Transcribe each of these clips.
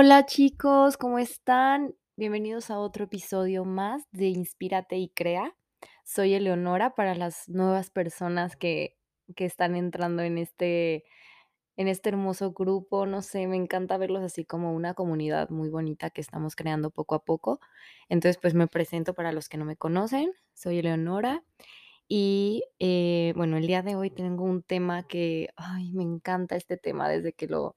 Hola chicos, ¿cómo están? Bienvenidos a otro episodio más de Inspírate y Crea. Soy Eleonora para las nuevas personas que, que están entrando en este, en este hermoso grupo. No sé, me encanta verlos así como una comunidad muy bonita que estamos creando poco a poco. Entonces, pues me presento para los que no me conocen. Soy Eleonora y eh, bueno, el día de hoy tengo un tema que, ay, me encanta este tema desde que lo,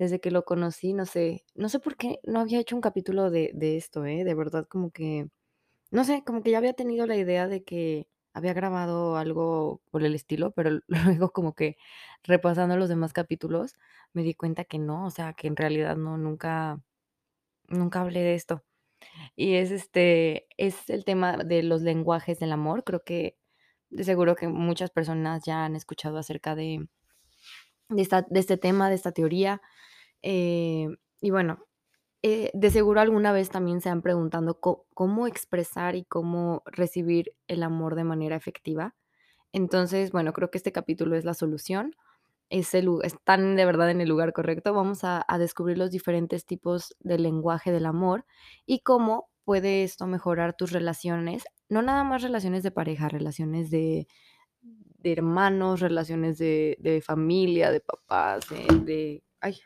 desde que lo conocí, no sé, no sé por qué no había hecho un capítulo de, de esto, ¿eh? De verdad, como que, no sé, como que ya había tenido la idea de que había grabado algo por el estilo, pero luego como que repasando los demás capítulos me di cuenta que no, o sea, que en realidad no, nunca, nunca hablé de esto. Y es este, es el tema de los lenguajes del amor. Creo que de seguro que muchas personas ya han escuchado acerca de, de, esta, de este tema, de esta teoría. Eh, y bueno, eh, de seguro alguna vez también se han preguntado cómo expresar y cómo recibir el amor de manera efectiva. Entonces, bueno, creo que este capítulo es la solución. Es el están de verdad en el lugar correcto. Vamos a, a descubrir los diferentes tipos de lenguaje del amor y cómo puede esto mejorar tus relaciones. No nada más relaciones de pareja, relaciones de, de hermanos, relaciones de, de familia, de papás, de, de- Ay,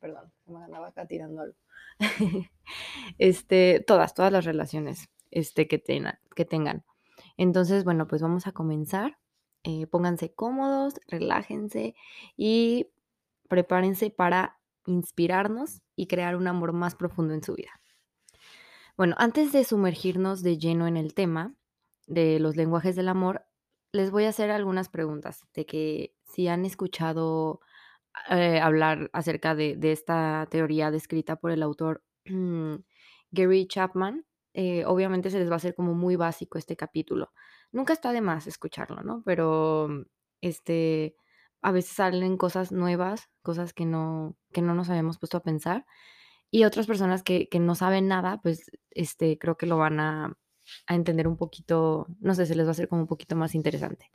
perdón, me andaba acá tirando. Este, todas, todas las relaciones, este, que tengan que tengan. Entonces, bueno, pues vamos a comenzar. Eh, pónganse cómodos, relájense y prepárense para inspirarnos y crear un amor más profundo en su vida. Bueno, antes de sumergirnos de lleno en el tema de los lenguajes del amor, les voy a hacer algunas preguntas de que si han escuchado eh, hablar acerca de, esta teoría descrita por el autor Gary Chapman, eh, obviamente se les va a hacer como muy básico este capítulo. Nunca está de más escucharlo, ¿no? Pero mm, este, a veces salen cosas nuevas, cosas que no, que no nos habíamos puesto a pensar. Y otras personas que, que no saben nada, pues este, creo que lo van a, a entender un poquito, no sé, se les va a hacer como un poquito más interesante.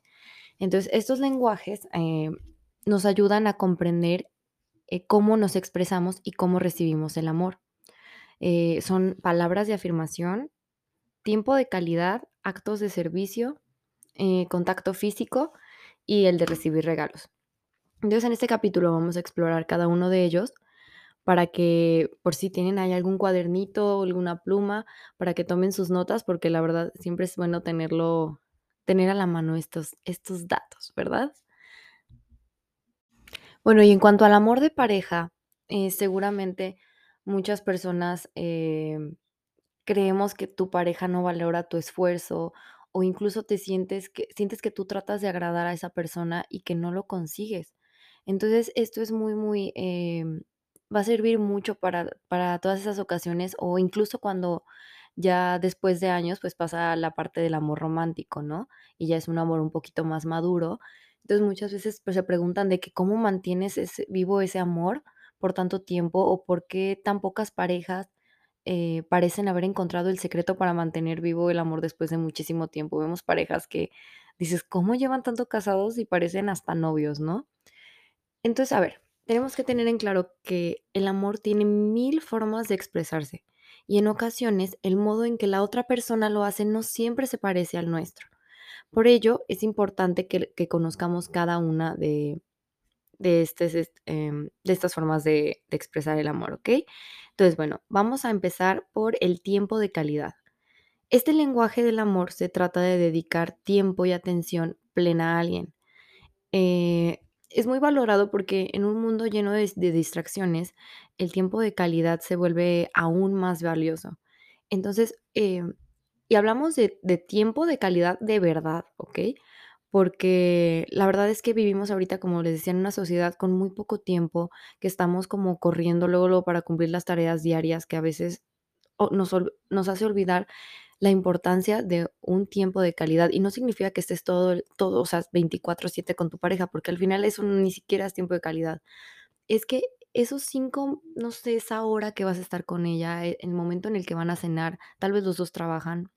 Entonces, estos lenguajes eh, nos ayudan a comprender eh, cómo nos expresamos y cómo recibimos el amor. Eh, son palabras de afirmación, tiempo de calidad, actos de servicio, eh, contacto físico y el de recibir regalos. Entonces, en este capítulo vamos a explorar cada uno de ellos para que, por si tienen ahí algún cuadernito alguna pluma, para que tomen sus notas, porque la verdad siempre es bueno tenerlo, tener a la mano estos, estos datos, ¿verdad? Bueno, y en cuanto al amor de pareja, eh, seguramente muchas personas em, creemos que tu pareja no valora tu esfuerzo o incluso te sientes que sientes que tú tratas de agradar a esa persona y que no lo consigues. Entonces, esto es muy, muy, em, va a servir mucho para, para todas esas ocasiones o incluso cuando ya después de años, pues pasa la parte del amor romántico, ¿no? Y ya es un amor un poquito más maduro. Entonces, muchas veces pues, se preguntan de que cómo mantienes ese, vivo ese amor por tanto tiempo o por qué tan pocas parejas eh, parecen haber encontrado el secreto para mantener vivo el amor después de muchísimo tiempo. Vemos parejas que dices, ¿cómo llevan tanto casados y parecen hasta novios, no? Entonces, a ver, tenemos que tener en claro que el amor tiene mil formas de expresarse y en ocasiones el modo en que la otra persona lo hace no siempre se parece al nuestro. Por ello, es importante que, conozcamos cada una de, de, estes- est- em, estas formas de, expresar el amor, ¿ok? Entonces, bueno, vamos a empezar por el tiempo de calidad. Este lenguaje del amor se trata de dedicar tiempo y atención plena a alguien. Eh, es muy valorado porque en un mundo lleno de, de distracciones, el tiempo de calidad se vuelve aún más valioso. Entonces, em, y hablamos de, de tiempo de calidad de verdad, ¿ok? Porque la verdad es que vivimos ahorita, como les decía, en una sociedad con muy poco tiempo, que estamos como corriendo luego, luego para cumplir las tareas diarias que a veces nos, hace olvidar la importancia de un tiempo de calidad. Y no significa que estés todo, todo, o sea, veinticuatro siete con tu pareja, porque al final eso ni siquiera es tiempo de calidad. Es que esos cinco, no sé, esa hora que vas a estar con ella, e- el momento en el que van a cenar, tal vez los dos trabajan.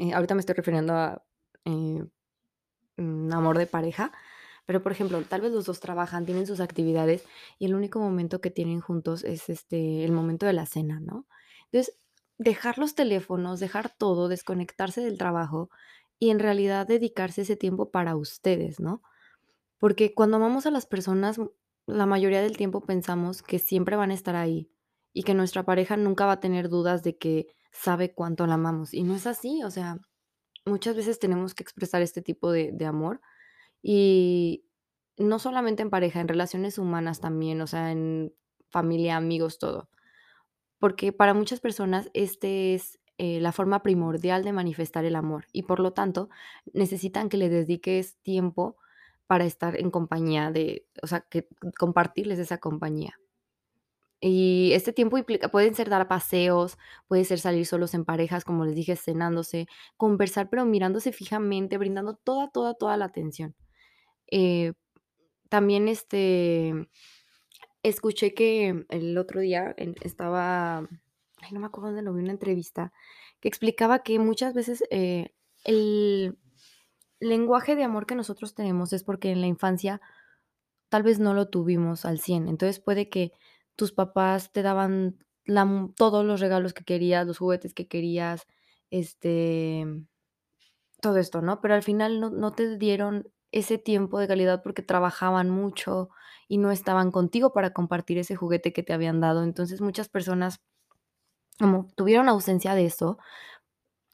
eh, ahorita me estoy refiriendo a eh, mm, amor de pareja, Pero, por ejemplo, tal vez los 2 trabajan, tienen sus actividades, y el único momento que tienen juntos es, este, el momento de la cena, ¿no? Entonces, dejar los teléfonos, dejar todo, desconectarse del trabajo y en realidad dedicarse ese tiempo para ustedes, ¿no? Porque cuando amamos a las personas, la mayoría del tiempo pensamos que siempre van a estar ahí y que nuestra pareja nunca va a tener dudas de que sabe cuánto la amamos, y no es así, o sea, muchas veces tenemos que expresar este tipo de amor, y no solamente en pareja, en relaciones humanas también, o sea, en familia, amigos, todo. Porque para muchas personas este es, eh, la forma primordial de manifestar el amor y, por lo tanto, necesitan que le dediques tiempo para estar en compañía de o sea, que compartirles esa compañía. Y este tiempo implica pueden ser dar paseos, puede ser salir solos en parejas, como les dije, cenándose, conversar, pero mirándose fijamente, brindando toda, toda, toda la atención. Eh, también, este, escuché que el otro día estaba, ay, no me acuerdo dónde lo vi, una entrevista, que explicaba que muchas veces, eh, el lenguaje de amor que nosotros tenemos es porque en la infancia tal vez no lo tuvimos al 100. Entonces, puede que tus papás te daban todos los regalos que querías, los juguetes que querías, este, todo esto, ¿no? Pero al final no no te dieron ese tiempo de calidad porque trabajaban mucho y no estaban contigo para compartir ese juguete que te habían dado. Entonces, muchas personas, como tuvieron ausencia de eso,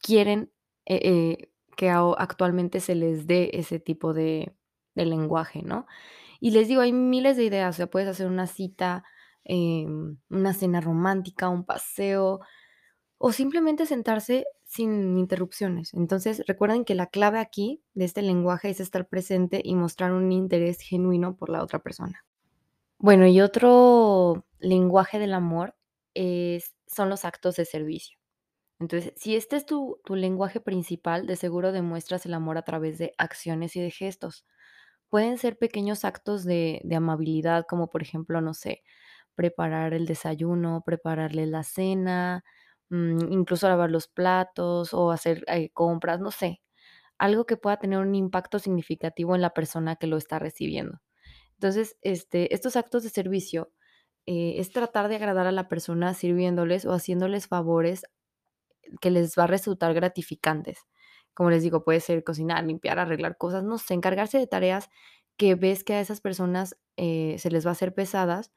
quieren, eh eh, que actualmente se les dé ese tipo de de lenguaje, ¿no? Y les digo, hay miles de ideas, o sea, puedes hacer una cita, em, una cena romántica, un paseo, o simplemente sentarse sin interrupciones. Entonces, recuerden que la clave aquí de este lenguaje es estar presente y mostrar un interés genuino por la otra persona. Bueno, y otro lenguaje del amor es son los actos de servicio. Entonces, si este es tu tu lenguaje principal, de seguro demuestras el amor a través de acciones y de gestos. Pueden ser pequeños actos de de amabilidad, como por ejemplo, no sé, preparar el desayuno, prepararle la cena, mm, incluso lavar los platos o hacer, eh, compras, no sé, algo que pueda tener un impacto significativo en la persona que lo está recibiendo. Entonces, este, estos actos de servicio, eh, es tratar de agradar a la persona sirviéndoles o haciéndoles favores que les va a resultar gratificantes. Como les digo, puede ser cocinar, limpiar, arreglar cosas, no sé, encargarse de tareas que ves que a esas personas, eh, se les va a hacer pesadas,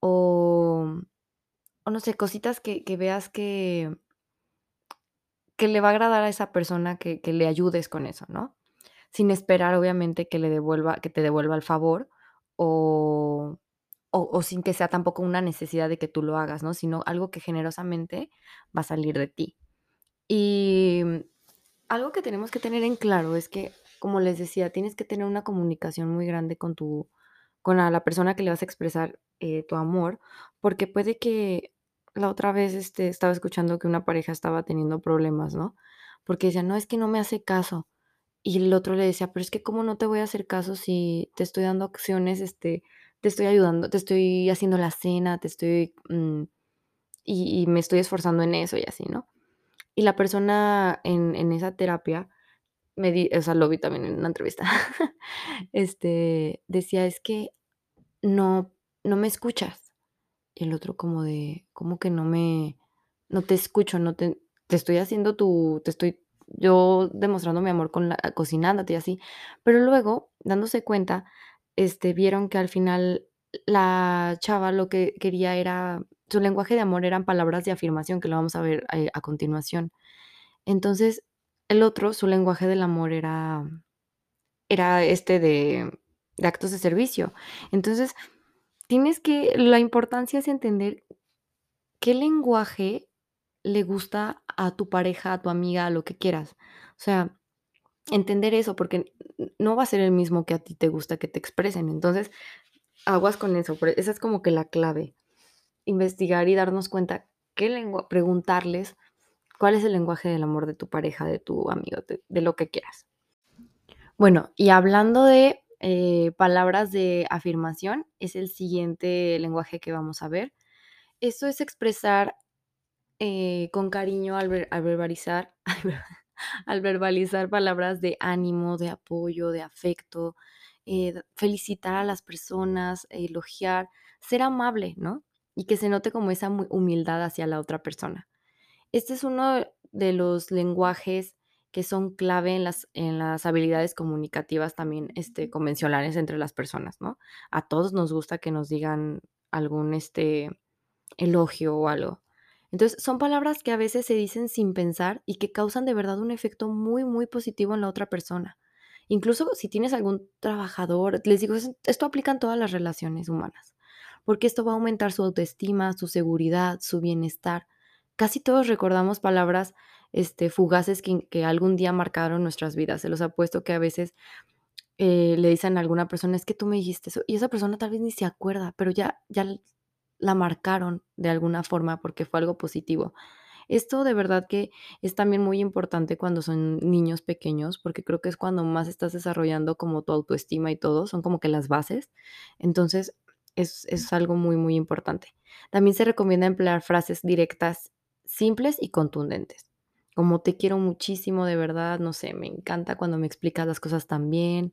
o o no sé, cositas que que veas que que le va a agradar a esa persona que que le ayudes con eso, ¿no? Sin esperar, obviamente, que le devuelva que te devuelva el favor, o o o sin que sea tampoco una necesidad de que tú lo hagas, ¿no? Sino algo que generosamente va a salir de ti. Y, mm, algo que tenemos que tener en claro es que, como les decía, tienes que tener una comunicación muy grande con tu con la persona que le vas a expresar, eh, tu amor, porque puede que la otra vez, este, estaba escuchando que una pareja estaba teniendo problemas, ¿no? Porque decían: "No, es que no me hace caso". Y el otro le decía: "Pero es que, ¿cómo no te voy a hacer caso si te estoy dando acciones, este, te estoy ayudando, te estoy haciendo la cena, te estoy, mm, y me estoy esforzando en eso", y así, ¿no? Y la persona en en esa terapia me di o sea, lo vi también en una entrevista, este, decía: "Es que no no me escuchas". Y el otro como de: "¿Cómo que no me no te escucho? No te te estoy haciendo tu te estoy yo demostrando mi amor con la cocinándote y así". Pero luego, dándose cuenta, este, vieron que al final la chava lo que quería era su lenguaje de amor eran palabras de afirmación, que lo vamos a ver, eh, a continuación. Entonces, el otro, su lenguaje del amor era era, este, de actos de servicio. Entonces, tienes que la importancia es entender qué lenguaje le gusta a tu pareja, a tu amiga, a lo que quieras. O sea, entender eso, porque no va a ser el mismo que a ti te gusta que te expresen. Entonces, aguas con eso, por esa es como que la clave. Investigar y darnos cuenta qué lengua preguntarles cuál es el lenguaje del amor de tu pareja, de tu amigo, de lo que quieras. Bueno, y hablando de, eh, palabras de afirmación, es el siguiente lenguaje que vamos a ver. Esto es expresar, eh, con cariño al ver al verbalizar al verbalizar palabras de ánimo, de apoyo, de afecto, eh, felicitar a las personas, elogiar, ser amable, ¿no? Y que se note como esa humildad hacia la otra persona. Este es uno de los lenguajes que son clave en las en las habilidades comunicativas también, este, convencionales entre las personas, ¿no? A todos nos gusta que nos digan algún, este, elogio o algo. Entonces, son palabras que a veces se dicen sin pensar y que causan de verdad un efecto muy, muy positivo en la otra persona. Incluso si tienes algún trabajador, les digo, es esto aplica en todas las relaciones humanas, porque esto va a aumentar su autoestima, su seguridad, su bienestar. Casi todos recordamos palabras, este, fugaces que que algún día marcaron nuestras vidas. Se los apuesto que a veces, eh, le dicen a alguna persona: "Es que tú me dijiste eso", y esa persona tal vez ni se acuerda, pero ya ya la marcaron de alguna forma porque fue algo positivo. Esto de verdad que es también muy importante cuando son niños pequeños, porque creo que es cuando más estás desarrollando como tu autoestima y todo, son como que las bases. Entonces, es es algo muy, muy importante. También se recomienda emplear frases directas, simples y contundentes, como: "Te quiero muchísimo, de verdad, no sé, me encanta cuando me explicas las cosas tan bien",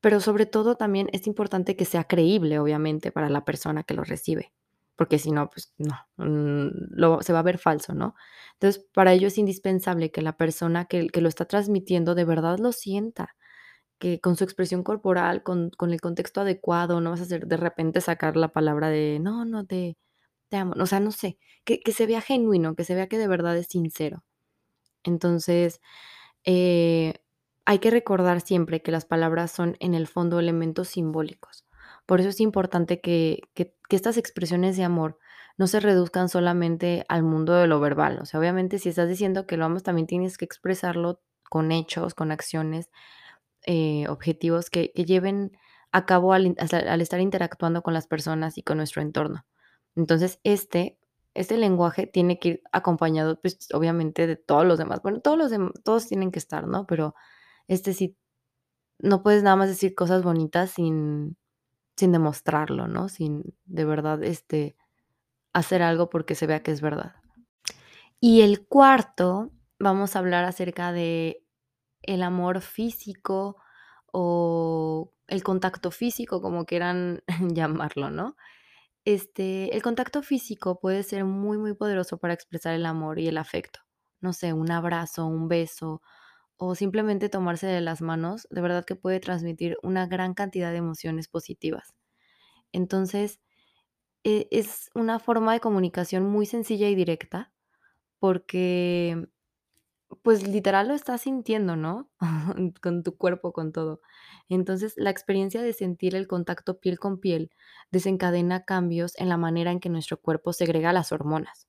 pero sobre todo también es importante que sea creíble, obviamente, para la persona que lo recibe, porque si no, pues no, mm, lo se va a ver falso, ¿no? Entonces, para ello es indispensable que la persona que que lo está transmitiendo de verdad lo sienta, que con su expresión corporal, con con el contexto adecuado, no vas a hacer de repente sacar la palabra de: "No, no, te te amo", o sea, no sé, que que se vea genuino, que se vea que de verdad es sincero. Entonces, eh, hay que recordar siempre que las palabras son, en el fondo, elementos simbólicos. Por eso es importante que que que estas expresiones de amor no se reduzcan solamente al mundo de lo verbal. O sea, obviamente, si estás diciendo que lo amas, también tienes que expresarlo con hechos, con acciones, eh, objetivos que que lleven a cabo al estar interactuando con las personas y con nuestro entorno. Entonces, este este lenguaje tiene que ir acompañado, pues, obviamente, de todos los demás. Bueno, todos los dem todos tienen que estar, ¿no? Pero este sí, no puedes nada más decir cosas bonitas sin sin demostrarlo, ¿no? Sin de verdad, este, hacer algo porque se vea que es verdad. Y el cuarto, vamos a hablar acerca de el amor físico o el contacto físico, como quieran llamarlo, ¿no? Este, el contacto físico puede ser muy, muy poderoso para expresar el amor y el afecto. No sé, un abrazo, un beso o simplemente tomarse de las manos, de verdad que puede transmitir una gran cantidad de emociones positivas. Entonces, e es una forma de comunicación muy sencilla y directa, porque, pues, literal lo estás sintiendo, ¿no? Con tu cuerpo, con todo. Entonces, la experiencia de sentir el contacto piel con piel desencadena cambios en la manera en que nuestro cuerpo segrega las hormonas.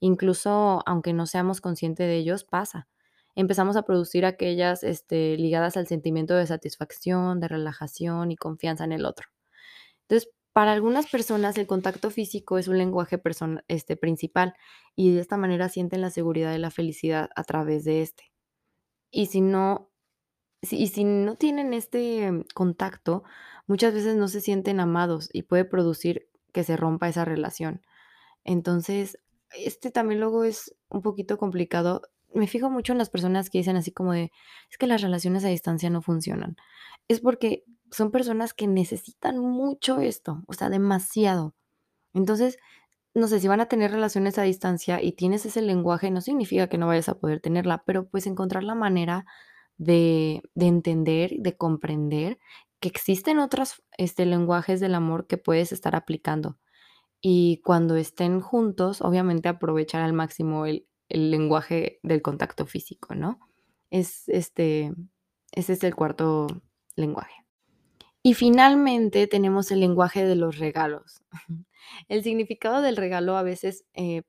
Incluso, aunque no seamos consciente de ellos, pasa. Empezamos a producir aquellas, este, ligadas al sentimiento de satisfacción, de relajación y confianza en el otro. Entonces, para algunas personas el contacto físico es un lenguaje este, principal, y de esta manera sienten la seguridad y la felicidad a través de este. Y si no y si no tienen este contacto, muchas veces no se sienten amados y puede producir que se rompa esa relación. Entonces, este también luego es un poquito complicado. Me fijo mucho en las personas que dicen así como de: "Es que las relaciones a distancia no funcionan". Es porque son personas que necesitan mucho esto, o sea, demasiado. Entonces, no sé, si van a tener relaciones a distancia y tienes ese lenguaje, no significa que no vayas a poder tenerla, pero, pues, encontrar la manera de de entender, de comprender que existen otras, este, lenguajes del amor que puedes estar aplicando. Y cuando estén juntos, obviamente, aprovechar al máximo el el lenguaje del contacto físico, ¿no? Es, este, ese es el cuarto lenguaje. Y finalmente tenemos el lenguaje de los regalos. El significado del regalo a veces, eh,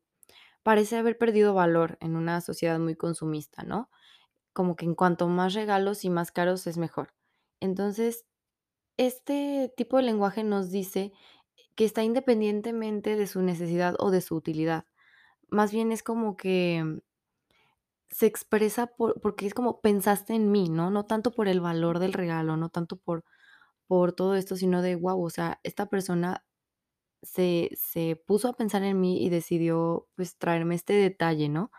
parece haber perdido valor en una sociedad muy consumista, ¿no? Como que en cuanto más regalos y más caros es mejor. Entonces, este tipo de lenguaje nos dice que está independientemente de su necesidad o de su utilidad. Más bien es como que se expresa por porque es como pensaste en mí, ¿no? No tanto por el valor del regalo, no tanto por por todo esto, sino de guau, o sea, esta persona se se puso a pensar en mí y decidió, pues, traerme este detalle, ¿no?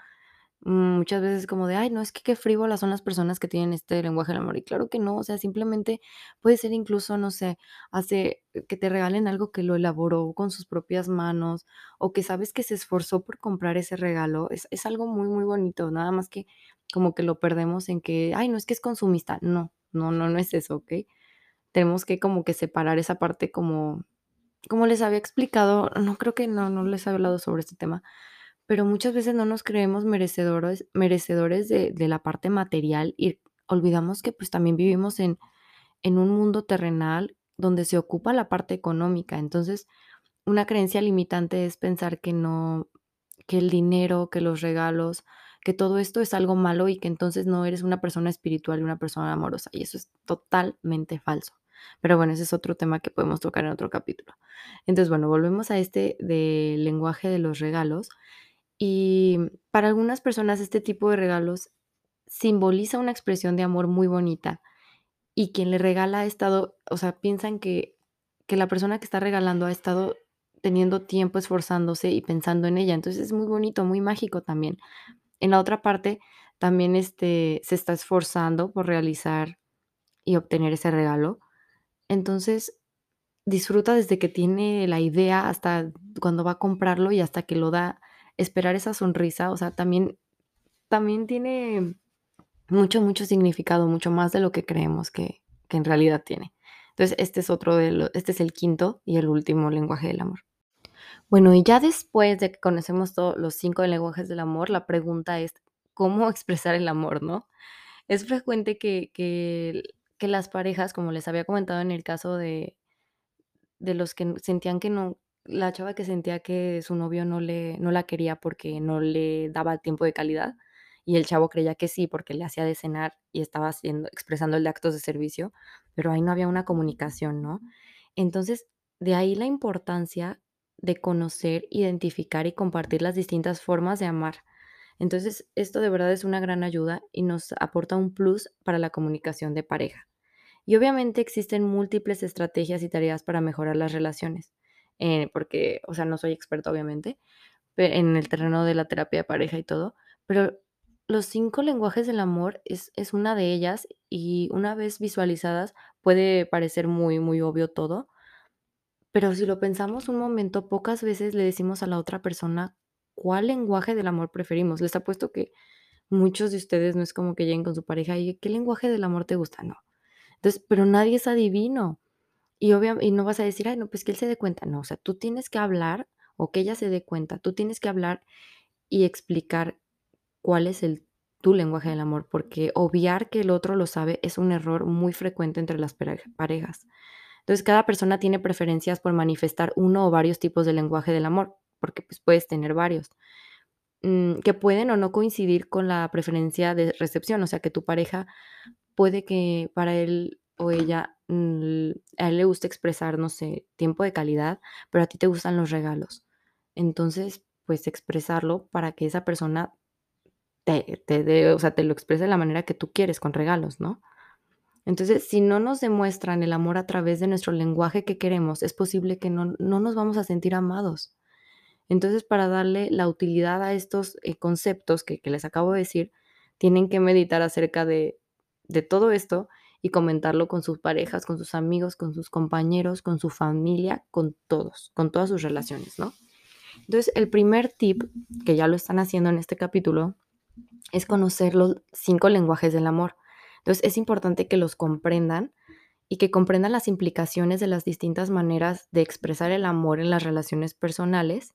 muchas veces como de: "Ay, no, es que qué frívolas son las personas que tienen este lenguaje del amor", y claro que no, o sea, simplemente puede ser incluso, no sé, hace que te regalen algo que lo elaboró con sus propias manos, o que sabes que se esforzó por comprar ese regalo, es es algo muy, muy bonito, nada más que como que lo perdemos en que: "Ay, no, es que es consumista", no, no, no, no es eso, ¿okey? Tenemos que como que separar esa parte como como les había explicado, no creo que no, no les he hablado sobre este tema, pero muchas veces no nos creemos merecedores merecedores de de la parte material y olvidamos que, pues, también vivimos en en un mundo terrenal donde se ocupa la parte económica. Entonces, una creencia limitante es pensar que no que el dinero, que los regalos, que todo esto es algo malo y que entonces no eres una persona espiritual y una persona amorosa, y eso es totalmente falso. Pero bueno, ese es otro tema que podemos tocar en otro capítulo. Entonces, bueno, volvemos a este del lenguaje de los regalos, y para algunas personas este tipo de regalos simboliza una expresión de amor muy bonita, y quien le regala ha estado, o sea, piensan que que la persona que está regalando ha estado teniendo tiempo esforzándose y pensando en ella. Entonces, es muy bonito, muy mágico también. En la otra parte, también, este, se está esforzando por realizar y obtener ese regalo. Entonces, disfruta desde que tiene la idea hasta cuando va a comprarlo y hasta que lo da, esperar esa sonrisa, o sea, también también tiene mucho, mucho significado, mucho más de lo que creemos que que en realidad tiene. Entonces, este es otro de lo este es el quinto y el último lenguaje del amor. Bueno, y ya después de que conocemos todos los 5 lenguajes del amor, la pregunta es, ¿cómo expresar el amor, no? Es frecuente que que que las parejas, como les había comentado en el caso de de los que sentían que no la chava que sentía que su novio no le no la quería porque no le daba tiempo de calidad, y el chavo creía que sí, porque le hacía de cenar y estaba haciendo expresándole actos de servicio, pero ahí no había una comunicación, ¿no? Entonces, de ahí la importancia de conocer, identificar y compartir las distintas formas de amar. Entonces, esto de verdad es una gran ayuda y nos aporta un plus para la comunicación de pareja. Y obviamente existen múltiples estrategias y tareas para mejorar las relaciones, eh, porque, o sea, no soy experta, obviamente, en el terreno de la terapia de pareja y todo, pero los 5 lenguajes del amor es es una de ellas, y una vez visualizadas puede parecer muy, muy obvio todo. Pero si lo pensamos un momento, pocas veces le decimos a la otra persona cuál lenguaje del amor preferimos. Les apuesto que muchos de ustedes no es como que lleguen con su pareja y: "¿Qué lenguaje del amor te gusta?". No. Entonces, pero nadie es adivino. Y obvia y no vas a decir: "Ay, no, pues que él se dé cuenta". No, o sea, tú tienes que hablar, o que ella se dé cuenta. Tú tienes que hablar y explicar cuál es el tu lenguaje del amor, porque obviar que el otro lo sabe es un error muy frecuente entre las parej parejas. Entonces, cada persona tiene preferencias por manifestar uno o varios tipos de lenguaje del amor, porque, pues, puedes tener varios, mm, que pueden o no coincidir con la preferencia de recepción, o sea, que tu pareja puede que para él o ella, mm, a él le guste expresar, no sé, tiempo de calidad, pero a ti te gustan los regalos. Entonces, pues, expresarlo para que esa persona te te dé, o sea, te lo exprese de la manera que tú quieres, con regalos, ¿no? Entonces, si no nos demuestran el amor a través de nuestro lenguaje que queremos, es posible que no no nos vamos a sentir amados. Entonces, para darle la utilidad a estos, eh, conceptos que que les acabo de decir, tienen que meditar acerca de de todo esto y comentarlo con sus parejas, con sus amigos, con sus compañeros, con su familia, con todos, con todas sus relaciones, ¿no? Entonces, el primer tip, que ya lo están haciendo en este capítulo, es conocer los 5 lenguajes del amor. Entonces, es importante que los comprendan y que comprendan las implicaciones de las distintas maneras de expresar el amor en las relaciones personales,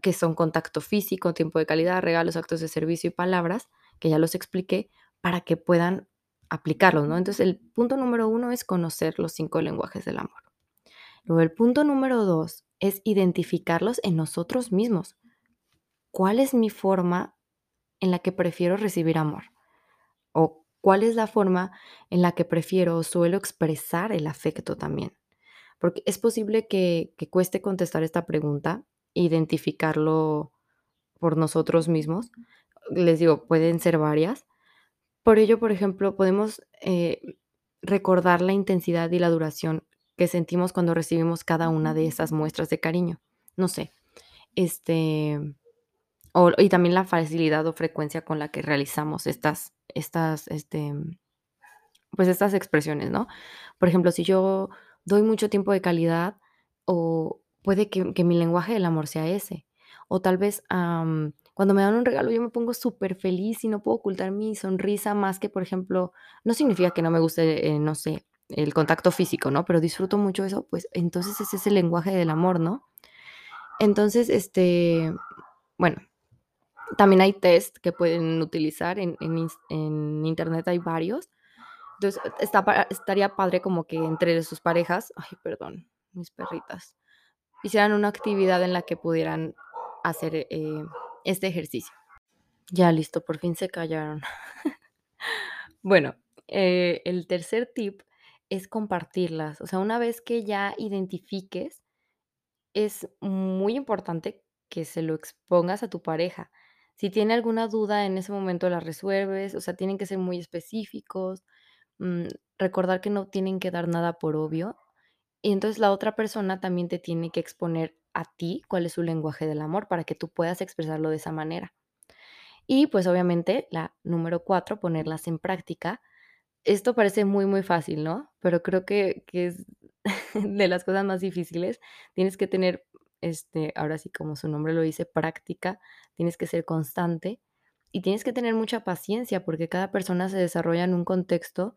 que son contacto físico, tiempo de calidad, regalos, actos de servicio y palabras, que ya los expliqué, para que puedan aplicarlos, ¿no? Entonces, el punto número 1 es conocer los 5 lenguajes del amor. Luego, el punto número 2 es identificarlos en nosotros mismos. ¿Cuál es mi forma en la que prefiero recibir amor? O, ¿cuál es la forma en la que prefiero o suelo expresar el afecto también? Porque es posible que que cueste contestar esta pregunta, identificarlo por nosotros mismos. Les digo, pueden ser varias. Por ello, por ejemplo, podemos, eh, recordar la intensidad y la duración que sentimos cuando recibimos cada una de esas muestras de cariño. No sé, este, O y también la facilidad o frecuencia con la que realizamos estas estas, este, pues, estas expresiones, ¿no? Por ejemplo, si yo doy mucho tiempo de calidad, o puede que que mi lenguaje del amor sea ese. O tal vez, am, cuando me dan un regalo, yo me pongo superfeliz y no puedo ocultar mi sonrisa más que, por ejemplo, no significa que no me guste, eh, no sé, el contacto físico, ¿no? Pero disfruto mucho eso, pues, entonces ese es el lenguaje del amor, ¿no? Entonces, este, bueno, también hay test que pueden utilizar en en en Internet hay varios. Entonces, está estaría padre como que entre sus parejas ay, perdón, mis perritas, hicieran una actividad en la que pudieran hacer, eh, este ejercicio. Ya, listo, por fin se callaron. Bueno, eh, el tercer tip es compartirlas. O sea, una vez que ya identifiques, es muy importante que se lo expongas a tu pareja. Si tiene alguna duda, en ese momento la resuelves, o sea, tienen que ser muy específicos, mm, recordar que no tienen que dar nada por obvio. Y entonces la otra persona también te tiene que exponer a ti cuál es su lenguaje del amor para que tú puedas expresarlo de esa manera. Y, pues, obviamente, la número 4, ponerlas en práctica. Esto parece muy, muy fácil, ¿no? Pero creo que que es de las cosas más difíciles. Tienes que tener, este, ahora sí, como su nombre lo dice, práctica, tienes que ser constante y tienes que tener mucha paciencia, porque cada persona se desarrolla en un contexto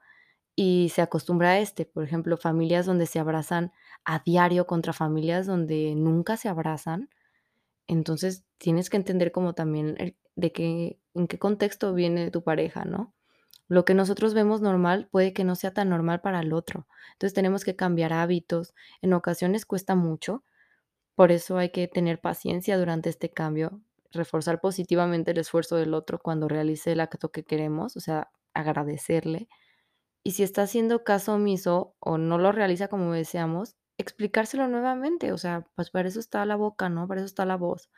y se acostumbra a este. Por ejemplo, familias donde se abrazan a diario contra familias donde nunca se abrazan. Entonces, tienes que entender como también de qué en qué contexto viene tu pareja, ¿no? Lo que nosotros vemos normal puede que no sea tan normal para el otro. Entonces, tenemos que cambiar hábitos. En ocasiones cuesta mucho, por eso hay que tener paciencia durante este cambio, reforzar positivamente el esfuerzo del otro cuando realice el acto que queremos, o sea, agradecerle. Y si está haciendo caso omiso o no lo realiza como deseamos, explicárselo nuevamente, o sea, pues para eso está la boca, ¿no? Para eso está la voz.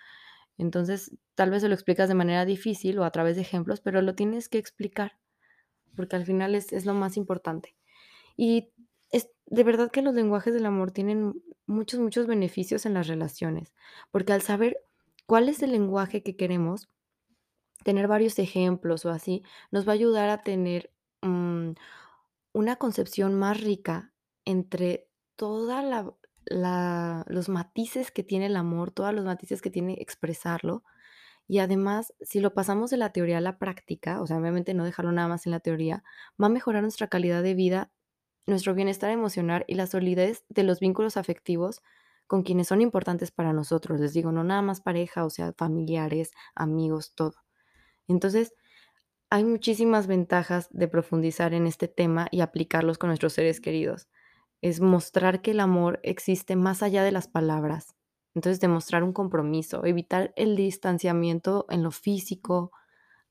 Entonces, tal vez se lo explicas de manera difícil o a través de ejemplos, pero lo tienes que explicar, porque al final es es lo más importante. Y es de verdad que los lenguajes del amor tienen muchos, muchos beneficios en las relaciones, porque al saber cuál es el lenguaje que queremos, tener varios ejemplos o así, nos va a ayudar a tener, mm, una concepción más rica entre toda la la los matices que tiene el amor, todos los matices que tiene expresarlo. Y además, si lo pasamos de la teoría a la práctica, o sea, obviamente no dejarlo nada más en la teoría, va a mejorar nuestra calidad de vida, nuestro bienestar emocional y la solidez de los vínculos afectivos con quienes son importantes para nosotros. Les digo, no nada más pareja, o sea, familiares, amigos, todo. Entonces, hay muchísimas ventajas de profundizar en este tema y aplicarlos con nuestros seres queridos. Es mostrar que el amor existe más allá de las palabras. Entonces, demostrar un compromiso, evitar el distanciamiento en lo físico,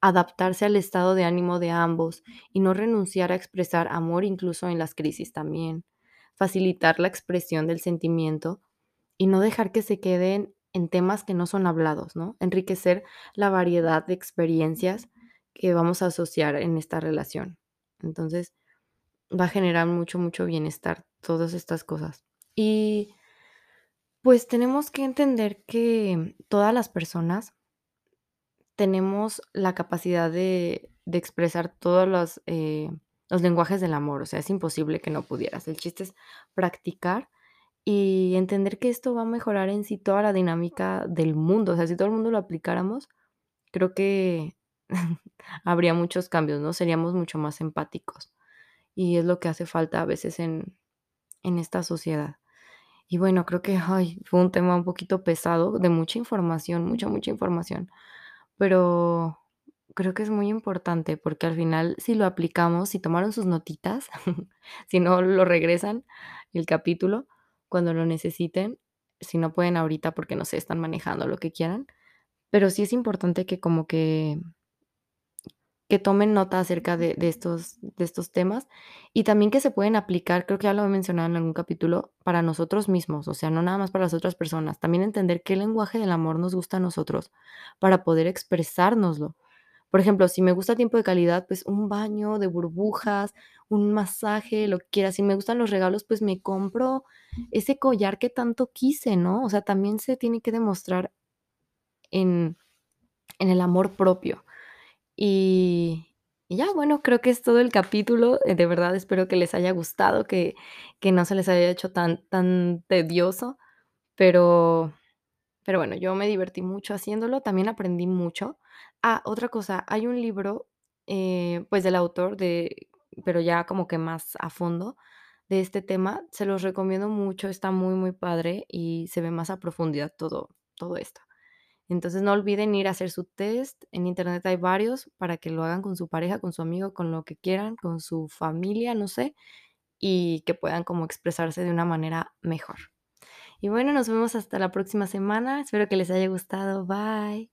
adaptarse al estado de ánimo de ambos y no renunciar a expresar amor incluso en las crisis también. Facilitar la expresión del sentimiento y no dejar que se queden en temas que no son hablados, ¿no? Enriquecer la variedad de experiencias que vamos a asociar en esta relación. Entonces, va a generar mucho, mucho bienestar, todas estas cosas. Y, pues, tenemos que entender que todas las personas tenemos la capacidad de de expresar todos los, eh, los lenguajes del amor, o sea, es imposible que no pudieras. El chiste es practicar y entender que esto va a mejorar en sí toda la dinámica del mundo. O sea, si todo el mundo lo aplicáramos, creo que habría muchos cambios, ¿no? Seríamos mucho más empáticos. Y es lo que hace falta a veces en en esta sociedad. Y bueno, creo que, ay, fue un tema un poquito pesado, de mucha información, mucha, mucha información, pero creo que es muy importante, porque al final, si lo aplicamos, si tomaron sus notitas, si no, lo regresan el capítulo cuando lo necesiten, si no pueden ahorita porque, no sé, están manejando, lo que quieran, pero sí es importante que como que que tomen nota acerca de estos de estos temas, y también que se pueden aplicar, creo que ya lo he mencionado en algún capítulo, para nosotros mismos, o sea, no nada más para las otras personas, también entender qué lenguaje del amor nos gusta a nosotros, para poder expresárnoslo. Por ejemplo, si me gusta tiempo de calidad, pues un baño de burbujas, un masaje, lo que quiera. Si me gustan los regalos, pues me compro ese collar que tanto quise, ¿no? O sea, también se tiene que demostrar en en el amor propio. Y ya, bueno, creo que es todo el capítulo, eh, de verdad espero que les haya gustado, que que no se les haya hecho tan tan tedioso, pero pero bueno, yo me divertí mucho haciéndolo, también aprendí mucho. Ah, otra cosa, hay un libro, eh, pues, del autor de pero ya como que más a fondo de este tema, se los recomiendo mucho, está muy, muy padre y se ve más a profundidad todo todo esto. Entonces, no olviden ir a hacer su test, en Internet hay varios para que lo hagan con su pareja, con su amigo, con lo que quieran, con su familia, no sé, y que puedan como expresarse de una manera mejor. Y bueno, nos vemos hasta la próxima semana, espero que les haya gustado, bye.